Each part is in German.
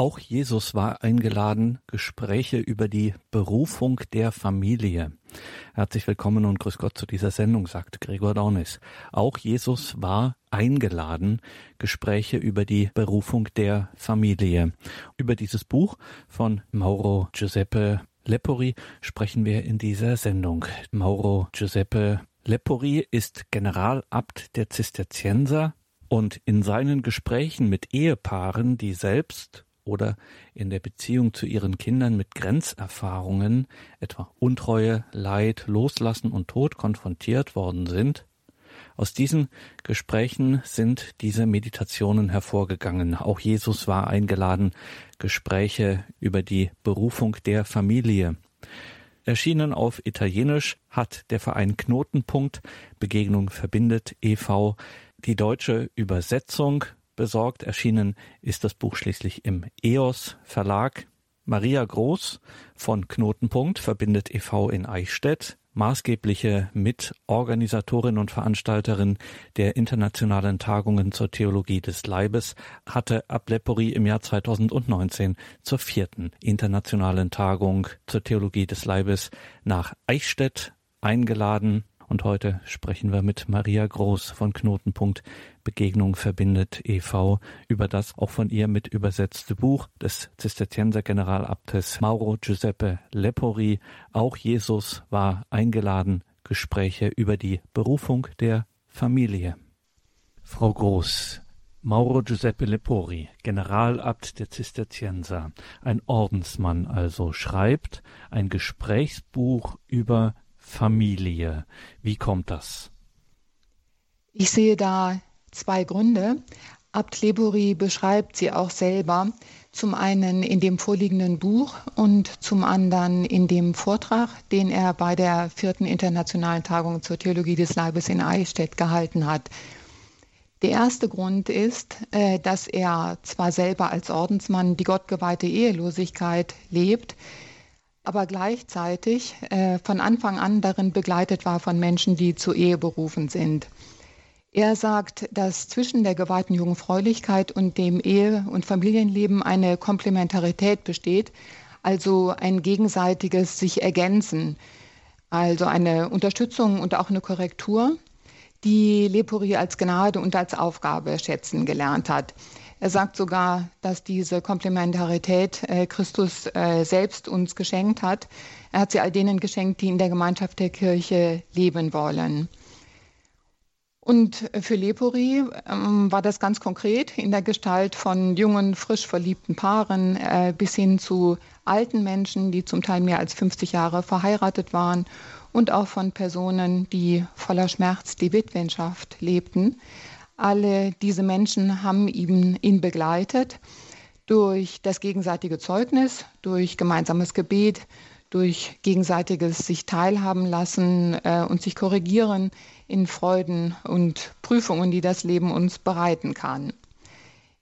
Auch Jesus war eingeladen, Gespräche über die Berufung der Familie. Herzlich willkommen und grüß Gott zu dieser Sendung, sagt Gregor Dornis. Auch Jesus war eingeladen, Gespräche über die Berufung der Familie. Über dieses Buch von Mauro Giuseppe Lepori sprechen wir in dieser Sendung. Mauro Giuseppe Lepori ist Generalabt der Zisterzienser und in seinen Gesprächen mit Ehepaaren, die selbst oder in der Beziehung zu ihren Kindern mit Grenzerfahrungen, etwa Untreue, Leid, Loslassen und Tod konfrontiert worden sind, aus diesen Gesprächen sind diese Meditationen hervorgegangen. Auch Jesus war eingeladen, Gespräche über die Berufung der Familie. Erschienen auf Italienisch hat der Verein Knotenpunkt Begegnung verbindet e.V. die deutsche Übersetzung besorgt. Erschienen ist das Buch schließlich im EOS Verlag. Maria Groß von Knotenpunkt verbindet e.V. in Eichstätt, maßgebliche Mitorganisatorin und Veranstalterin der internationalen Tagungen zur Theologie des Leibes, hatte Ablepori im Jahr 2019 zur vierten internationalen Tagung zur Theologie des Leibes nach Eichstätt eingeladen. Und heute sprechen wir mit Maria Groß von Knotenpunkt Begegnung verbindet e.V. über das auch von ihr mit übersetzte Buch des Zisterzienser Generalabtes Mauro Giuseppe Lepori. Auch Jesus war eingeladen. Gespräche über die Berufung der Familie. Frau Groß, Mauro Giuseppe Lepori, Generalabt der Zisterzienser, ein Ordensmann also, schreibt ein Gesprächsbuch über Familie. Wie kommt das? Ich sehe da zwei Gründe. Abt Lebori beschreibt sie auch selber, zum einen in dem vorliegenden Buch und zum anderen in dem Vortrag, den er bei der vierten internationalen Tagung zur Theologie des Leibes in Eichstätt gehalten hat. Der erste Grund ist, äh, dass er zwar selber als Ordensmann die gottgeweihte Ehelosigkeit lebt, aber gleichzeitig äh, von Anfang an darin begleitet war von Menschen, die zur Ehe berufen sind. Er sagt, dass zwischen der geweihten Jungfräulichkeit und dem Ehe- und Familienleben eine Komplementarität besteht, also ein gegenseitiges sich ergänzen, also eine Unterstützung und auch eine Korrektur, die Lepori als Gnade und als Aufgabe schätzen gelernt hat. Er sagt sogar, dass diese Komplementarität äh, Christus äh, selbst uns geschenkt hat. Er hat sie all denen geschenkt, die in der Gemeinschaft der Kirche leben wollen. Und für Lepori ähm, war das ganz konkret in der Gestalt von jungen, frisch verliebten Paaren äh, bis hin zu alten Menschen, die zum Teil mehr als 50 Jahre verheiratet waren und auch von Personen, die voller Schmerz die Witwenschaft lebten. Alle diese Menschen haben ihn, ihn begleitet durch das gegenseitige Zeugnis, durch gemeinsames Gebet, durch gegenseitiges sich teilhaben lassen äh, und sich korrigieren in Freuden und Prüfungen, die das Leben uns bereiten kann.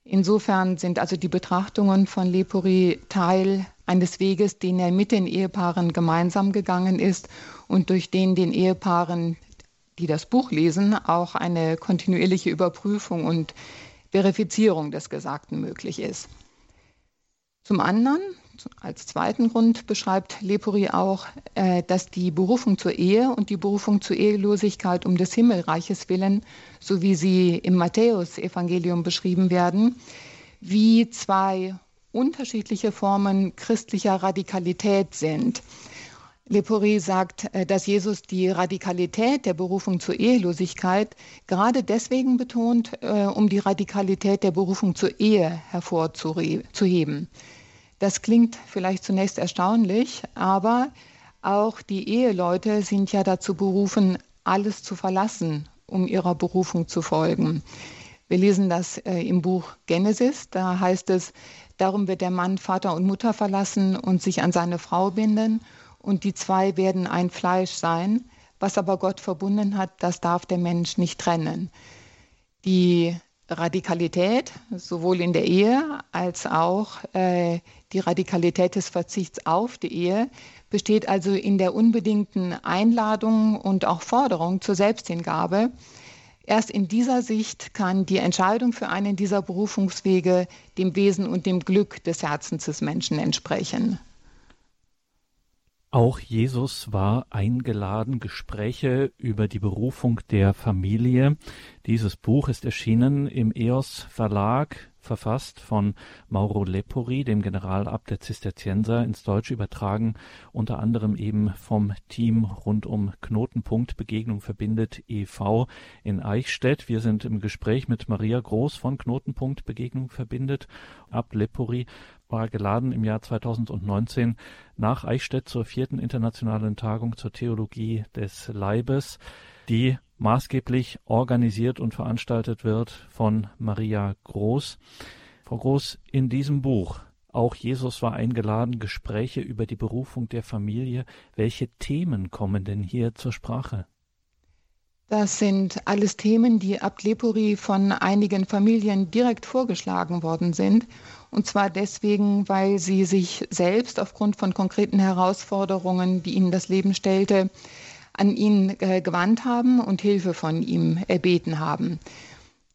Insofern sind also die Betrachtungen von Lepori Teil eines Weges, den er mit den Ehepaaren gemeinsam gegangen ist und durch den den Ehepaaren die das Buch lesen, auch eine kontinuierliche Überprüfung und Verifizierung des Gesagten möglich ist. Zum anderen, als zweiten Grund beschreibt Lepori auch, äh, dass die Berufung zur Ehe und die Berufung zur Ehelosigkeit um des Himmelreiches willen, so wie sie im Matthäus-Evangelium beschrieben werden, wie zwei unterschiedliche Formen christlicher Radikalität sind. Lepori sagt, äh, dass Jesus die Radikalität der Berufung zur Ehelosigkeit gerade deswegen betont, äh, um die Radikalität der Berufung zur Ehe hervorzuheben. Das klingt vielleicht zunächst erstaunlich, aber auch die Eheleute sind ja dazu berufen, alles zu verlassen, um ihrer Berufung zu folgen. Wir lesen das äh, im Buch Genesis, da heißt es, darum wird der Mann Vater und Mutter verlassen und sich an seine Frau binden und die zwei werden ein Fleisch sein. Was aber Gott verbunden hat, das darf der Mensch nicht trennen. Die Radikalität, sowohl in der Ehe als auch äh, die Radikalität des Verzichts auf die Ehe, besteht also in der unbedingten Einladung und auch Forderung zur Selbsthingabe. Erst in dieser Sicht kann die Entscheidung für einen dieser Berufungswege dem Wesen und dem Glück des Herzens des Menschen entsprechen. Auch Jesus war eingeladen, Gespräche über die Berufung der Familie. Dieses Buch ist erschienen im EOS Verlag, verfasst von Mauro Lepori, dem Generalabt der Zisterzienser, ins Deutsche übertragen, unter anderem eben vom Team rund um Knotenpunkt Begegnung verbindet e.V. in Eichstätt. Wir sind im Gespräch mit Maria Groß von Knotenpunkt Begegnung verbindet. Abt Lepori war geladen im Jahr 2019 nach Eichstätt zur vierten internationalen Tagung zur Theologie des Leibes, die maßgeblich organisiert und veranstaltet wird von Maria Groß. Frau Groß, in diesem Buch auch Jesus war eingeladen, Gespräche über die Berufung der Familie. Welche Themen kommen denn hier zur Sprache? Das sind alles Themen, die ab Lepori von einigen Familien direkt vorgeschlagen worden sind. Und zwar deswegen, weil sie sich selbst aufgrund von konkreten Herausforderungen, die ihnen das Leben stellte, an ihn äh, gewandt haben und Hilfe von ihm erbeten haben.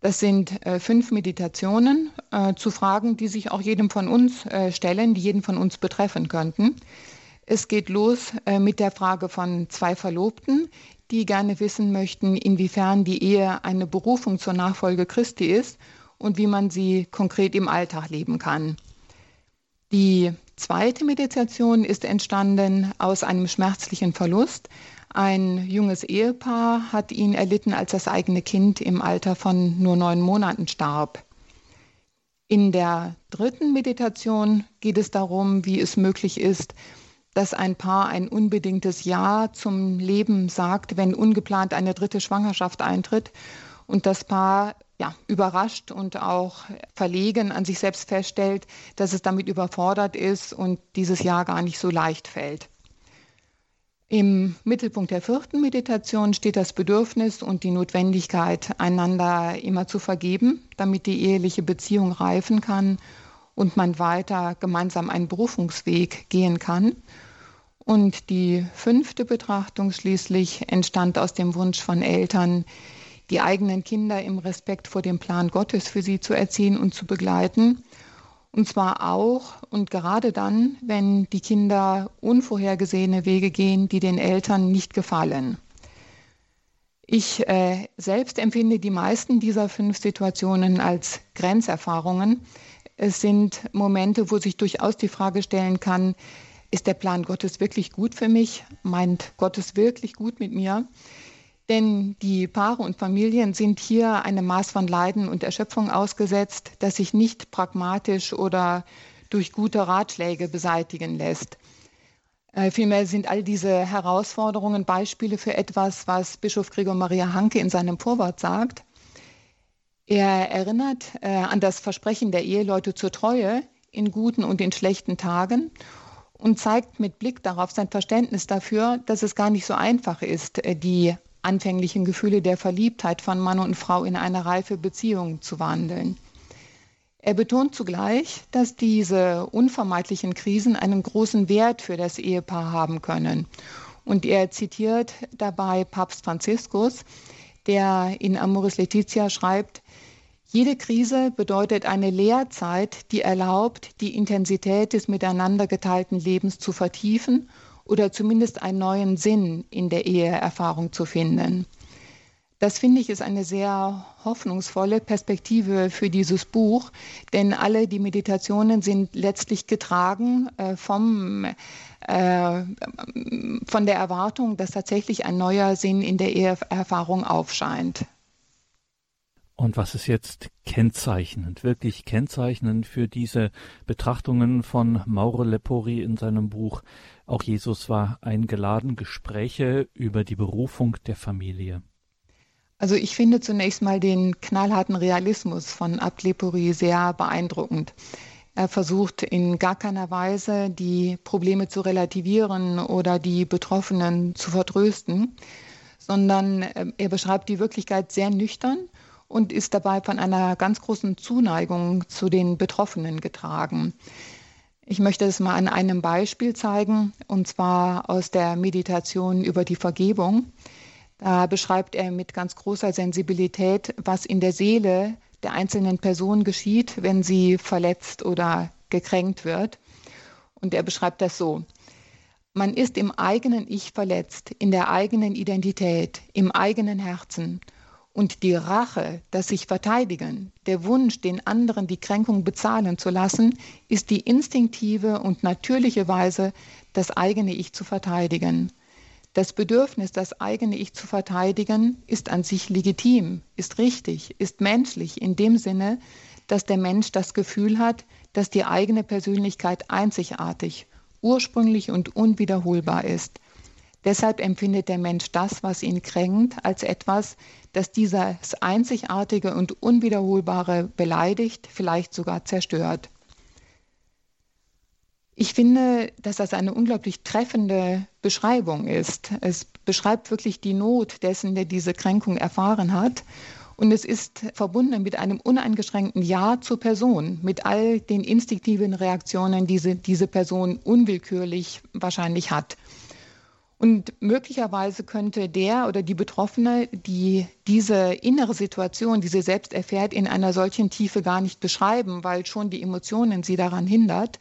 Das sind äh, fünf Meditationen äh, zu Fragen, die sich auch jedem von uns äh, stellen, die jeden von uns betreffen könnten. Es geht los äh, mit der Frage von zwei Verlobten, die gerne wissen möchten, inwiefern die Ehe eine Berufung zur Nachfolge Christi ist und wie man sie konkret im Alltag leben kann. Die zweite Meditation ist entstanden aus einem schmerzlichen Verlust, ein junges Ehepaar hat ihn erlitten, als das eigene Kind im Alter von nur neun Monaten starb. In der dritten Meditation geht es darum, wie es möglich ist, dass ein Paar ein unbedingtes Ja zum Leben sagt, wenn ungeplant eine dritte Schwangerschaft eintritt und das Paar ja, überrascht und auch verlegen an sich selbst feststellt, dass es damit überfordert ist und dieses Ja gar nicht so leicht fällt. Im Mittelpunkt der vierten Meditation steht das Bedürfnis und die Notwendigkeit, einander immer zu vergeben, damit die eheliche Beziehung reifen kann und man weiter gemeinsam einen Berufungsweg gehen kann. Und die fünfte Betrachtung schließlich entstand aus dem Wunsch von Eltern, die eigenen Kinder im Respekt vor dem Plan Gottes für sie zu erziehen und zu begleiten und zwar auch und gerade dann, wenn die Kinder unvorhergesehene Wege gehen, die den Eltern nicht gefallen. Ich äh, selbst empfinde die meisten dieser fünf Situationen als Grenzerfahrungen. Es sind Momente, wo sich durchaus die Frage stellen kann, ist der Plan Gottes wirklich gut für mich? Meint Gott es wirklich gut mit mir? Denn die Paare und Familien sind hier einem Maß von Leiden und Erschöpfung ausgesetzt, das sich nicht pragmatisch oder durch gute Ratschläge beseitigen lässt. Äh, vielmehr sind all diese Herausforderungen Beispiele für etwas, was Bischof Gregor Maria Hanke in seinem Vorwort sagt. Er erinnert äh, an das Versprechen der Eheleute zur Treue in guten und in schlechten Tagen und zeigt mit Blick darauf sein Verständnis dafür, dass es gar nicht so einfach ist, äh, die anfänglichen Gefühle der Verliebtheit von Mann und Frau in eine reife Beziehung zu wandeln. Er betont zugleich, dass diese unvermeidlichen Krisen einen großen Wert für das Ehepaar haben können. Und er zitiert dabei Papst Franziskus, der in Amoris Laetitia schreibt, jede Krise bedeutet eine Lehrzeit, die erlaubt, die Intensität des miteinander geteilten Lebens zu vertiefen oder zumindest einen neuen Sinn in der Eheerfahrung zu finden. Das finde ich ist eine sehr hoffnungsvolle Perspektive für dieses Buch, denn alle die Meditationen sind letztlich getragen äh, vom, äh, von der Erwartung, dass tatsächlich ein neuer Sinn in der Eheerfahrung aufscheint. Und was ist jetzt kennzeichnend, wirklich kennzeichnend für diese Betrachtungen von Mauro Lepori in seinem Buch Auch Jesus war eingeladen, Gespräche über die Berufung der Familie? Also ich finde zunächst mal den knallharten Realismus von Abt Lepori sehr beeindruckend. Er versucht in gar keiner Weise, die Probleme zu relativieren oder die Betroffenen zu vertrösten, sondern äh, er beschreibt die Wirklichkeit sehr nüchtern und ist dabei von einer ganz großen Zuneigung zu den Betroffenen getragen. Ich möchte es mal an einem Beispiel zeigen, und zwar aus der Meditation über die Vergebung. Da beschreibt er mit ganz großer Sensibilität, was in der Seele der einzelnen Person geschieht, wenn sie verletzt oder gekränkt wird. Und er beschreibt das so. Man ist im eigenen Ich verletzt, in der eigenen Identität, im eigenen Herzen. Und die Rache, das sich verteidigen, der Wunsch, den anderen die Kränkung bezahlen zu lassen, ist die instinktive und natürliche Weise, das eigene Ich zu verteidigen. Das Bedürfnis, das eigene Ich zu verteidigen, ist an sich legitim, ist richtig, ist menschlich in dem Sinne, dass der Mensch das Gefühl hat, dass die eigene Persönlichkeit einzigartig, ursprünglich und unwiederholbar ist. Deshalb empfindet der Mensch das, was ihn kränkt, als etwas, das dieses Einzigartige und Unwiederholbare beleidigt, vielleicht sogar zerstört. Ich finde, dass das eine unglaublich treffende Beschreibung ist. Es beschreibt wirklich die Not dessen, der diese Kränkung erfahren hat. Und es ist verbunden mit einem uneingeschränkten Ja zur Person, mit all den instinktiven Reaktionen, die diese, Person unwillkürlich wahrscheinlich hat. Und möglicherweise könnte der oder die Betroffene, die diese innere Situation, die sie selbst erfährt, in einer solchen Tiefe gar nicht beschreiben, weil schon die Emotionen sie daran hindert.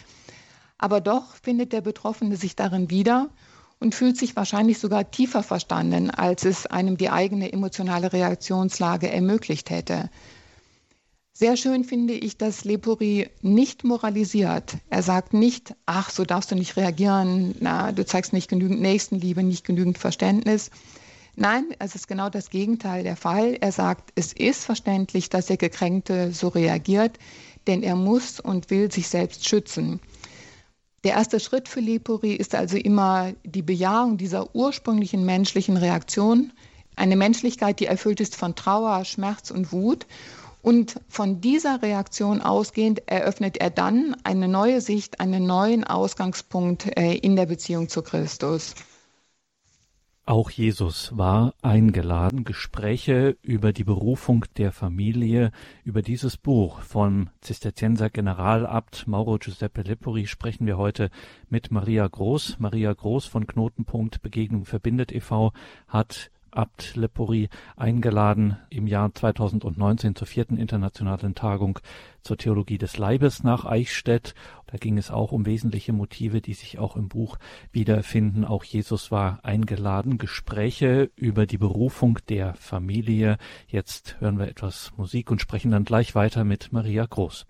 Aber doch findet der Betroffene sich darin wieder und fühlt sich wahrscheinlich sogar tiefer verstanden, als es einem die eigene emotionale Reaktionslage ermöglicht hätte. Sehr schön finde ich, dass Lepori nicht moralisiert. Er sagt nicht, ach, so darfst du nicht reagieren, na, du zeigst nicht genügend Nächstenliebe, nicht genügend Verständnis. Nein, es ist genau das Gegenteil der Fall. Er sagt, es ist verständlich, dass der Gekränkte so reagiert, denn er muss und will sich selbst schützen. Der erste Schritt für Lepori ist also immer die Bejahung dieser ursprünglichen menschlichen Reaktion, eine Menschlichkeit, die erfüllt ist von Trauer, Schmerz und Wut und von dieser Reaktion ausgehend eröffnet er dann eine neue Sicht, einen neuen Ausgangspunkt äh, in der Beziehung zu Christus. Auch Jesus war eingeladen, Gespräche über die Berufung der Familie, über dieses Buch von Zisterzienser Generalabt Mauro Giuseppe Lepori sprechen wir heute mit Maria Groß. Maria Groß von Knotenpunkt Begegnung verbindet e.V. hat Abt Lepori eingeladen im Jahr 2019 zur vierten internationalen Tagung zur Theologie des Leibes nach Eichstätt. Da ging es auch um wesentliche Motive, die sich auch im Buch wiederfinden. Auch Jesus war eingeladen. Gespräche über die Berufung der Familie. Jetzt hören wir etwas Musik und sprechen dann gleich weiter mit Maria Groß.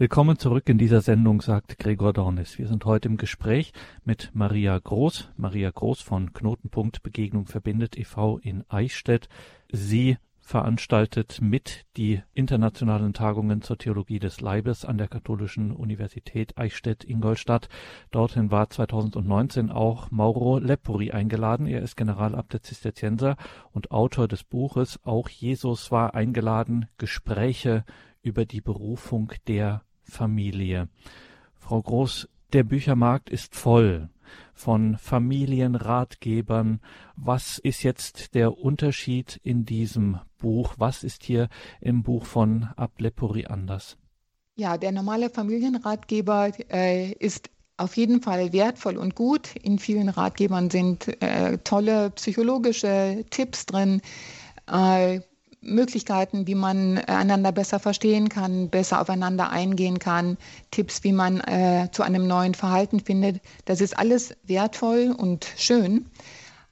Willkommen zurück in dieser Sendung, sagt Gregor Dornis. Wir sind heute im Gespräch mit Maria Groß. Maria Groß von Knotenpunkt Begegnung verbindet e.V. in Eichstätt. Sie veranstaltet mit die internationalen Tagungen zur Theologie des Leibes an der Katholischen Universität Eichstätt-Ingolstadt. Dorthin war 2019 auch Mauro Lepori eingeladen. Er ist Generalabt der Zisterzienser und Autor des Buches Auch Jesus war eingeladen, Gespräche über die Berufung der Familie. Frau Groß, der Büchermarkt ist voll von Familienratgebern. Was ist jetzt der Unterschied in diesem Buch? Was ist hier im Buch von Ablepori anders? Ja, der normale Familienratgeber äh, ist auf jeden Fall wertvoll und gut. In vielen Ratgebern sind äh, tolle psychologische Tipps drin, äh, Möglichkeiten, wie man einander besser verstehen kann, besser aufeinander eingehen kann, Tipps, wie man äh, zu einem neuen Verhalten findet. Das ist alles wertvoll und schön.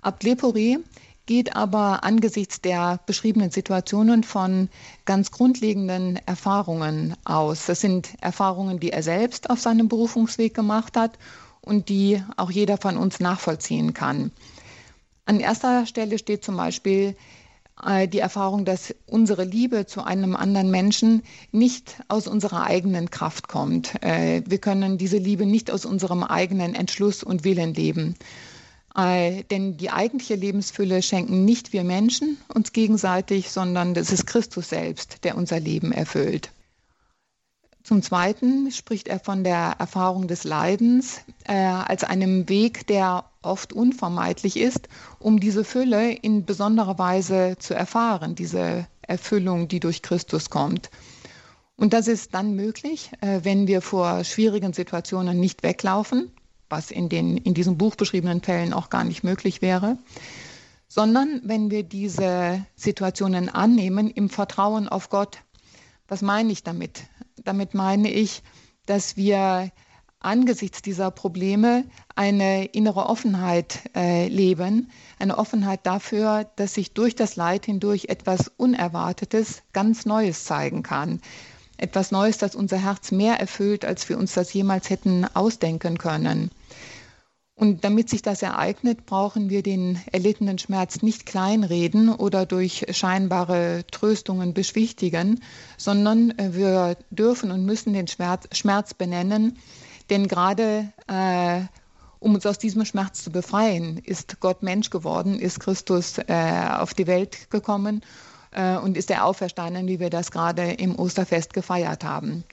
Ablepori geht aber angesichts der beschriebenen Situationen von ganz grundlegenden Erfahrungen aus. Das sind Erfahrungen, die er selbst auf seinem Berufungsweg gemacht hat und die auch jeder von uns nachvollziehen kann. An erster Stelle steht zum Beispiel äh, die Erfahrung, dass unsere Liebe zu einem anderen Menschen nicht aus unserer eigenen Kraft kommt. Äh, wir können diese Liebe nicht aus unserem eigenen Entschluss und Willen leben. Äh, denn die eigentliche Lebensfülle schenken nicht wir Menschen uns gegenseitig, sondern es ist Christus selbst, der unser Leben erfüllt. Zum Zweiten spricht er von der Erfahrung des Leidens äh, als einem Weg, der oft unvermeidlich ist, um diese Fülle in besonderer Weise zu erfahren, diese Erfüllung, die durch Christus kommt. Und das ist dann möglich, äh, wenn wir vor schwierigen Situationen nicht weglaufen, was in den in diesem Buch beschriebenen Fällen auch gar nicht möglich wäre, sondern wenn wir diese Situationen annehmen im Vertrauen auf Gott. Was meine ich damit? Damit meine ich, dass wir angesichts dieser Probleme eine innere Offenheit äh, leben, eine Offenheit dafür, dass sich durch das Leid hindurch etwas Unerwartetes, ganz Neues zeigen kann. Etwas Neues, das unser Herz mehr erfüllt, als wir uns das jemals hätten ausdenken können. Und damit sich das ereignet, brauchen wir den erlittenen Schmerz nicht kleinreden oder durch scheinbare Tröstungen beschwichtigen, sondern äh, wir dürfen und müssen den Schmerz, Schmerz benennen, denn gerade äh, um uns aus diesem Schmerz zu befreien, ist Gott Mensch geworden, ist Christus äh, auf die Welt gekommen äh, und ist er auferstanden, wie wir das gerade im Osterfest gefeiert haben.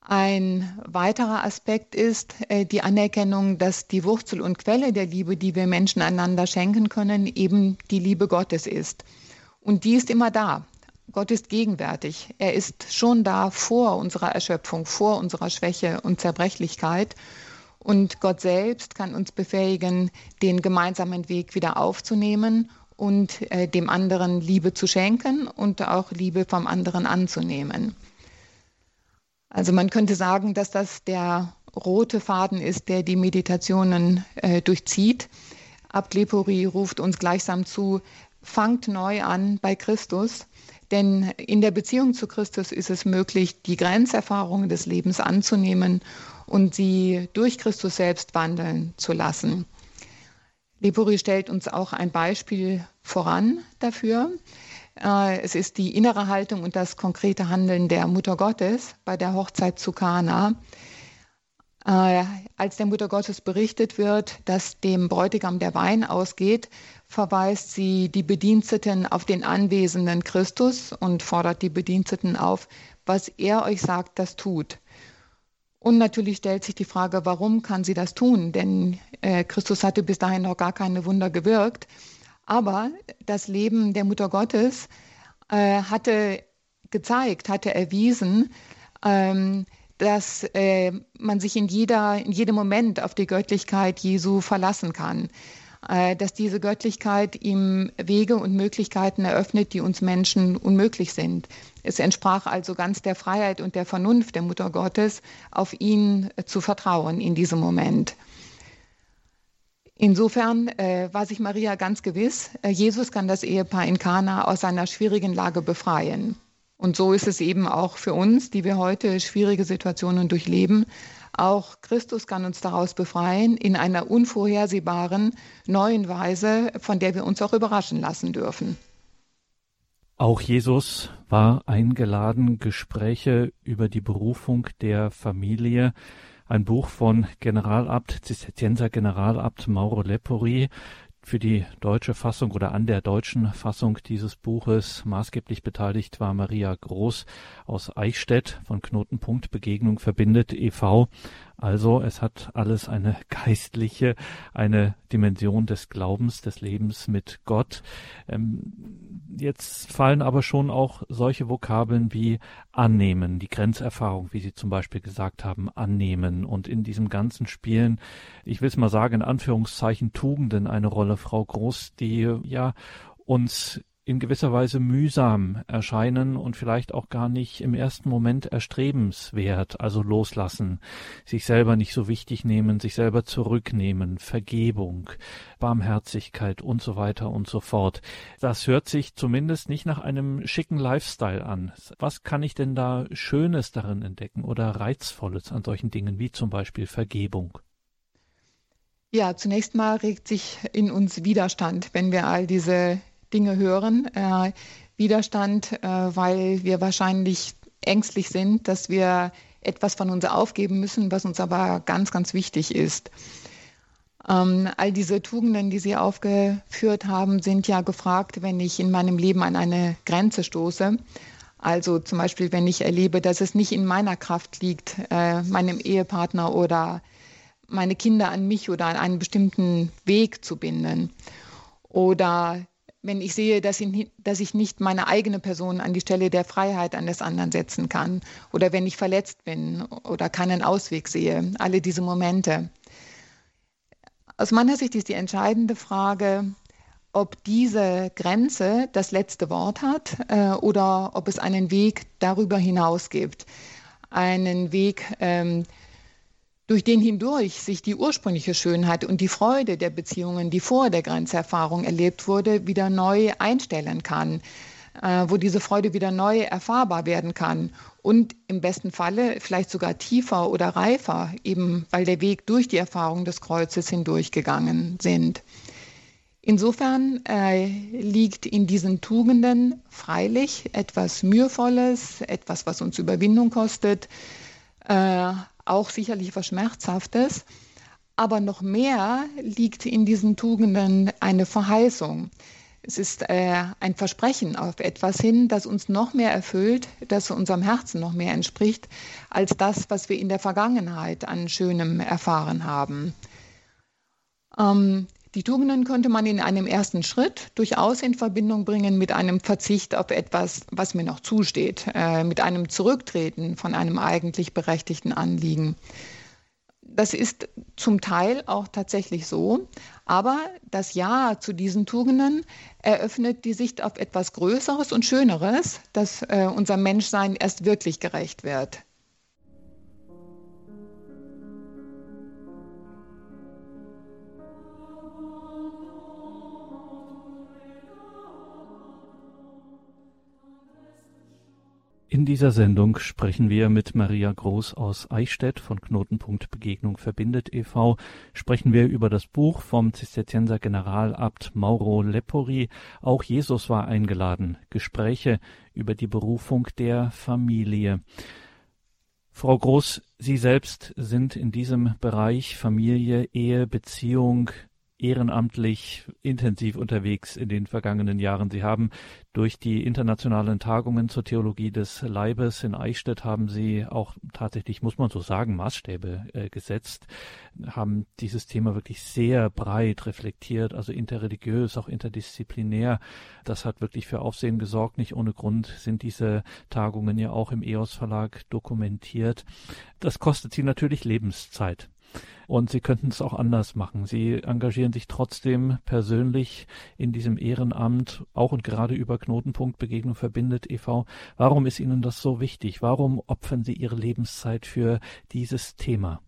Ein weiterer Aspekt ist äh, die Anerkennung, dass die Wurzel und Quelle der Liebe, die wir Menschen einander schenken können, eben die Liebe Gottes ist. Und die ist immer da. Gott ist gegenwärtig. Er ist schon da vor unserer Erschöpfung, vor unserer Schwäche und Zerbrechlichkeit. Und Gott selbst kann uns befähigen, den gemeinsamen Weg wieder aufzunehmen und äh, dem anderen Liebe zu schenken und auch Liebe vom anderen anzunehmen. Also man könnte sagen, dass das der rote Faden ist, der die Meditationen äh, durchzieht. Ablepori ruft uns gleichsam zu, fangt neu an bei Christus, denn in der Beziehung zu Christus ist es möglich, die Grenzerfahrungen des Lebens anzunehmen und sie durch Christus selbst wandeln zu lassen. Lepori stellt uns auch ein Beispiel voran dafür. Äh, es ist die innere Haltung und das konkrete Handeln der Mutter Gottes bei der Hochzeit zu Kana. Äh, als der Mutter Gottes berichtet wird, dass dem Bräutigam der Wein ausgeht, verweist sie die Bediensteten auf den anwesenden Christus und fordert die Bediensteten auf, was er euch sagt, das tut. Und natürlich stellt sich die Frage, warum kann sie das tun? Denn äh, Christus hatte bis dahin noch gar keine Wunder gewirkt. Aber das Leben der Mutter Gottes äh, hatte gezeigt, hatte erwiesen, ähm, dass äh, man sich in, jeder, in jedem Moment auf die Göttlichkeit Jesu verlassen kann. Äh, dass diese Göttlichkeit ihm Wege und Möglichkeiten eröffnet, die uns Menschen unmöglich sind. Es entsprach also ganz der Freiheit und der Vernunft der Mutter Gottes, auf ihn zu vertrauen in diesem Moment. Insofern äh, war sich Maria ganz gewiss, äh, Jesus kann das Ehepaar in Kana aus seiner schwierigen Lage befreien. Und so ist es eben auch für uns, die wir heute schwierige Situationen durchleben. Auch Christus kann uns daraus befreien in einer unvorhersehbaren, neuen Weise, von der wir uns auch überraschen lassen dürfen. Auch Jesus war eingeladen, Gespräche über die Berufung der Familie ein Buch von Generalabt, Zisterzienser Generalabt Mauro Lepori, für die deutsche Fassung oder an der deutschen Fassung dieses Buches maßgeblich beteiligt war Maria Groß aus Eichstätt von Knotenpunkt Begegnung verbindet e.V. Also es hat alles eine geistliche, eine Dimension des Glaubens, des Lebens mit Gott. Ähm, jetzt fallen aber schon auch solche Vokabeln wie annehmen, die Grenzerfahrung, wie Sie zum Beispiel gesagt haben, annehmen und in diesem ganzen Spielen, ich will es mal sagen, in Anführungszeichen Tugenden eine Rolle, Frau Groß, die ja uns in gewisser Weise mühsam erscheinen und vielleicht auch gar nicht im ersten Moment erstrebenswert, also loslassen, sich selber nicht so wichtig nehmen, sich selber zurücknehmen, Vergebung, Barmherzigkeit und so weiter und so fort. Das hört sich zumindest nicht nach einem schicken Lifestyle an. Was kann ich denn da Schönes darin entdecken oder Reizvolles an solchen Dingen wie zum Beispiel Vergebung? Ja, zunächst mal regt sich in uns Widerstand, wenn wir all diese Dinge hören. Äh, Widerstand, äh, weil wir wahrscheinlich ängstlich sind, dass wir etwas von uns aufgeben müssen, was uns aber ganz, ganz wichtig ist. Ähm, all diese Tugenden, die Sie aufgeführt haben, sind ja gefragt, wenn ich in meinem Leben an eine Grenze stoße. Also zum Beispiel, wenn ich erlebe, dass es nicht in meiner Kraft liegt, äh, meinem Ehepartner oder meine Kinder an mich oder an einen bestimmten Weg zu binden. Oder wenn ich sehe, dass ich, dass ich nicht meine eigene Person an die Stelle der Freiheit eines anderen setzen kann. Oder wenn ich verletzt bin oder keinen Ausweg sehe. Alle diese Momente. Aus meiner Sicht ist die entscheidende Frage, ob diese Grenze das letzte Wort hat äh, oder ob es einen Weg darüber hinaus gibt. Einen Weg, ähm, durch den hindurch sich die ursprüngliche Schönheit und die Freude der Beziehungen, die vor der Grenzerfahrung erlebt wurde, wieder neu einstellen kann, äh, wo diese Freude wieder neu erfahrbar werden kann und im besten Falle vielleicht sogar tiefer oder reifer, eben weil der Weg durch die Erfahrung des Kreuzes hindurchgegangen sind. Insofern äh, liegt in diesen Tugenden freilich etwas Mühevolles, etwas, was uns Überwindung kostet, äh, auch sicherlich was Schmerzhaftes. Aber noch mehr liegt in diesen Tugenden eine Verheißung. Es ist äh, ein Versprechen auf etwas hin, das uns noch mehr erfüllt, das unserem Herzen noch mehr entspricht, als das, was wir in der Vergangenheit an Schönem erfahren haben. Ähm, die Tugenden könnte man in einem ersten Schritt durchaus in Verbindung bringen mit einem Verzicht auf etwas, was mir noch zusteht, äh, mit einem Zurücktreten von einem eigentlich berechtigten Anliegen. Das ist zum Teil auch tatsächlich so, aber das Ja zu diesen Tugenden eröffnet die Sicht auf etwas Größeres und Schöneres, dass äh, unser Menschsein erst wirklich gerecht wird. In dieser Sendung sprechen wir mit Maria Groß aus Eichstätt von Knotenpunkt Begegnung verbindet e.V. Sprechen wir über das Buch vom Zisterzienser Generalabt Mauro Lepori. Auch Jesus war eingeladen. Gespräche über die Berufung der Familie. Frau Groß, Sie selbst sind in diesem Bereich Familie, Ehe, Beziehung, ehrenamtlich intensiv unterwegs in den vergangenen Jahren. Sie haben durch die internationalen Tagungen zur Theologie des Leibes in Eichstätt haben Sie auch tatsächlich, muss man so sagen, Maßstäbe äh, gesetzt, haben dieses Thema wirklich sehr breit reflektiert, also interreligiös, auch interdisziplinär. Das hat wirklich für Aufsehen gesorgt. Nicht ohne Grund sind diese Tagungen ja auch im EOS Verlag dokumentiert. Das kostet Sie natürlich Lebenszeit. Und sie könnten es auch anders machen. Sie engagieren sich trotzdem persönlich in diesem Ehrenamt, auch und gerade über Knotenpunkt Begegnung verbindet e.V. Warum ist Ihnen das so wichtig? Warum opfern Sie Ihre Lebenszeit für dieses Thema?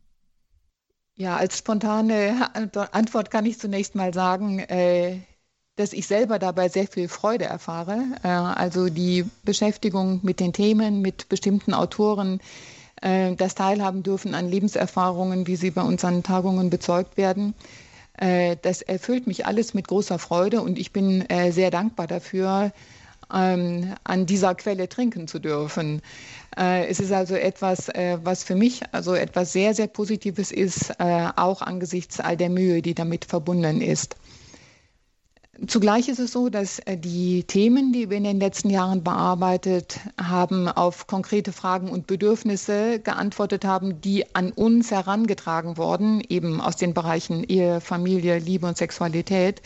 Ja, als spontane Antwort kann ich zunächst mal sagen, äh, dass ich selber dabei sehr viel Freude erfahre. Äh, also die Beschäftigung mit den Themen, mit bestimmten Autoren, äh, das teilhaben dürfen an Lebenserfahrungen, wie sie bei unseren Tagungen bezeugt werden. Äh, das erfüllt mich alles mit großer Freude und ich bin äh, sehr dankbar dafür, ähm, an dieser Quelle trinken zu dürfen. Es ist also etwas, was für mich also etwas sehr, sehr Positives ist, auch angesichts all der Mühe, die damit verbunden ist. Zugleich ist es so, dass äh, die Themen, die wir in den letzten Jahren bearbeitet haben, auf konkrete Fragen und Bedürfnisse geantwortet haben, die an uns herangetragen wurden, eben aus den Bereichen Ehe, Familie, Liebe und Sexualität.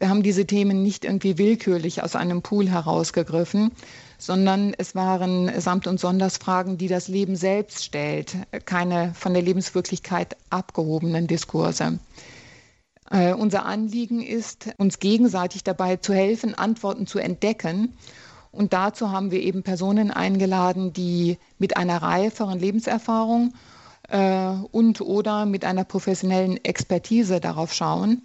Wir haben diese Themen nicht irgendwie willkürlich aus einem Pool herausgegriffen, sondern es waren Samt- und Sondersfragen, die das Leben selbst stellt, keine von der Lebenswirklichkeit abgehobenen Diskurse. Äh, unser Anliegen ist, uns gegenseitig dabei zu helfen, Antworten zu entdecken. Und dazu haben wir eben Personen eingeladen, die mit einer reiferen Lebenserfahrung äh, und oder mit einer professionellen Expertise darauf schauen.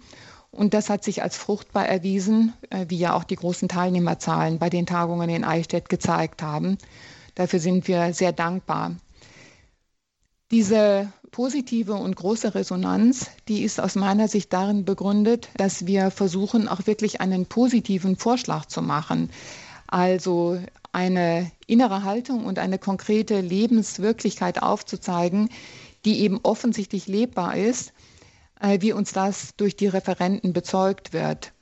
Und das hat sich als fruchtbar erwiesen, äh, wie ja auch die großen Teilnehmerzahlen bei den Tagungen in Eichstätt gezeigt haben. Dafür sind wir sehr dankbar. Diese positive und große Resonanz, die ist aus meiner Sicht darin begründet, dass wir versuchen, auch wirklich einen positiven Vorschlag zu machen. Also eine innere Haltung und eine konkrete Lebenswirklichkeit aufzuzeigen, die eben offensichtlich lebbar ist, äh, wie uns das durch die Referenten bezeugt wird.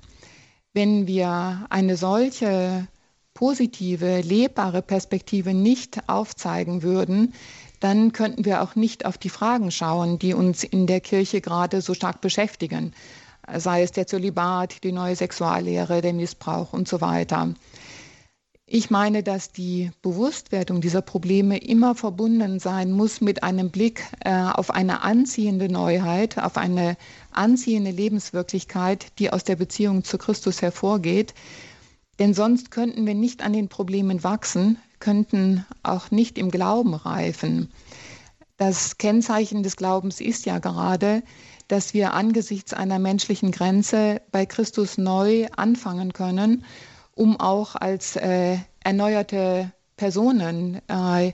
Wenn wir eine solche positive, lebbare Perspektive nicht aufzeigen würden, dann könnten wir auch nicht auf die Fragen schauen, die uns in der Kirche gerade so stark beschäftigen, sei es der Zölibat, die neue Sexuallehre, der Missbrauch und so weiter. Ich meine, dass die Bewusstwerdung dieser Probleme immer verbunden sein muss mit einem Blick äh, auf eine anziehende Neuheit, auf eine anziehende Lebenswirklichkeit, die aus der Beziehung zu Christus hervorgeht. Denn sonst könnten wir nicht an den Problemen wachsen, könnten auch nicht im Glauben reifen. Das Kennzeichen des Glaubens ist ja gerade, dass wir angesichts einer menschlichen Grenze bei Christus neu anfangen können um auch als äh, erneuerte Personen äh,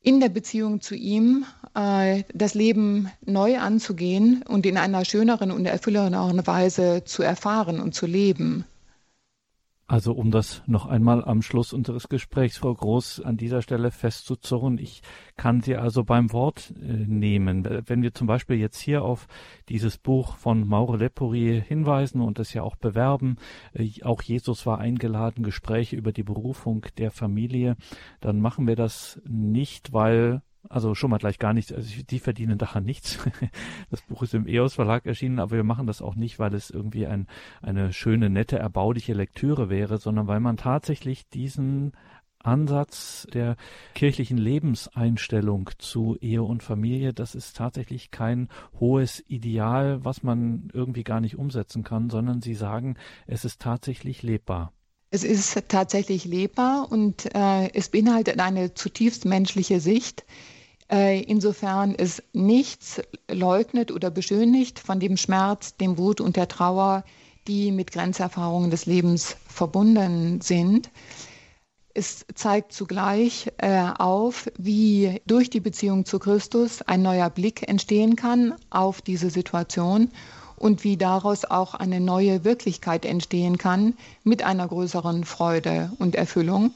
in der Beziehung zu ihm äh, das Leben neu anzugehen und in einer schöneren und erfüllenderen Weise zu erfahren und zu leben. Also um das noch einmal am Schluss unseres Gesprächs, Frau Groß, an dieser Stelle festzuzurren, ich kann Sie also beim Wort äh, nehmen. Wenn wir zum Beispiel jetzt hier auf dieses Buch von Maure Lepori hinweisen und es ja auch bewerben, äh, auch Jesus war eingeladen, Gespräche über die Berufung der Familie, dann machen wir das nicht, weil also schon mal gleich gar nichts. Also die verdienen daran nichts. Das Buch ist im EOS Verlag erschienen, aber wir machen das auch nicht, weil es irgendwie ein, eine schöne, nette, erbauliche Lektüre wäre, sondern weil man tatsächlich diesen Ansatz der kirchlichen Lebenseinstellung zu Ehe und Familie, das ist tatsächlich kein hohes Ideal, was man irgendwie gar nicht umsetzen kann, sondern sie sagen, es ist tatsächlich lebbar. Es ist tatsächlich lebbar und äh, es beinhaltet eine zutiefst menschliche Sicht, insofern es nichts leugnet oder beschönigt von dem Schmerz, dem Wut und der Trauer, die mit Grenzerfahrungen des Lebens verbunden sind. Es zeigt zugleich äh, auf, wie durch die Beziehung zu Christus ein neuer Blick entstehen kann auf diese Situation und wie daraus auch eine neue Wirklichkeit entstehen kann mit einer größeren Freude und Erfüllung.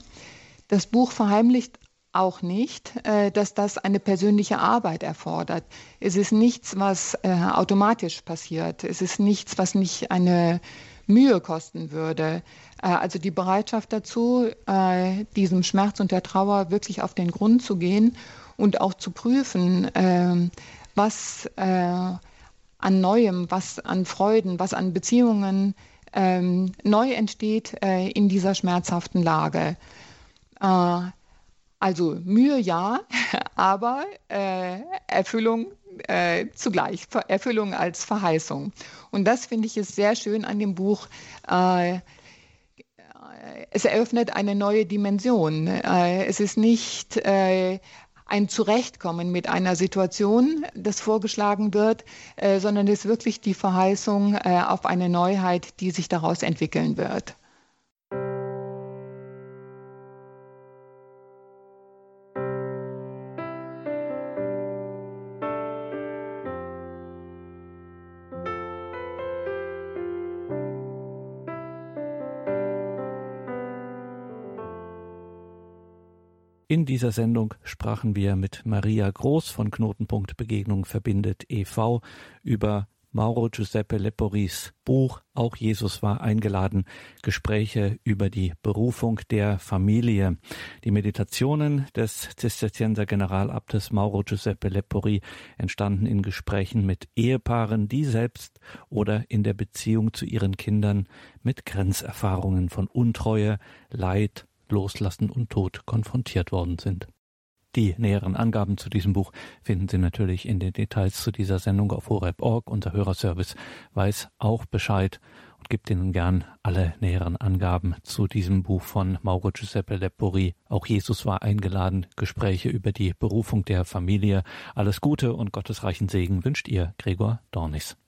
Das Buch verheimlicht auch nicht, äh, dass das eine persönliche Arbeit erfordert. Es ist nichts, was äh, automatisch passiert. Es ist nichts, was nicht eine Mühe kosten würde. Äh, also die Bereitschaft dazu, diesem Schmerz und der Trauer wirklich auf den Grund zu gehen und auch zu prüfen, was an Neuem, was an Freuden, was an Beziehungen ähm, neu entsteht in dieser schmerzhaften Lage. Also Mühe ja, aber äh, Erfüllung äh, zugleich, Erfüllung als Verheißung. Und das finde ich ist sehr schön an dem Buch. Äh, es eröffnet eine neue Dimension. Äh, es ist nicht äh, ein Zurechtkommen mit einer Situation, das vorgeschlagen wird, äh, sondern es ist wirklich die Verheißung auf eine Neuheit, die sich daraus entwickeln wird. In dieser Sendung sprachen wir mit Maria Groß von Knotenpunkt Begegnung verbindet e.V. über Mauro Giuseppe Leporis Buch Auch Jesus war eingeladen, Gespräche über die Berufung der Familie. Die Meditationen des Zisterzienser Generalabtes Mauro Giuseppe Lepori entstanden in Gesprächen mit Ehepaaren, die selbst oder in der Beziehung zu ihren Kindern mit Grenzerfahrungen von Untreue, Leid, Loslassen und Tod konfrontiert worden sind. Die näheren Angaben zu diesem Buch finden Sie natürlich in den Details zu dieser Sendung auf horeb.org. Unser Hörerservice weiß auch Bescheid und gibt Ihnen gern alle näheren Angaben zu diesem Buch von Mauro Giuseppe Lepori. Auch Jesus war eingeladen. Gespräche über die Berufung der Familie. Alles Gute und gottesreichen Segen wünscht ihr Gregor Dornis.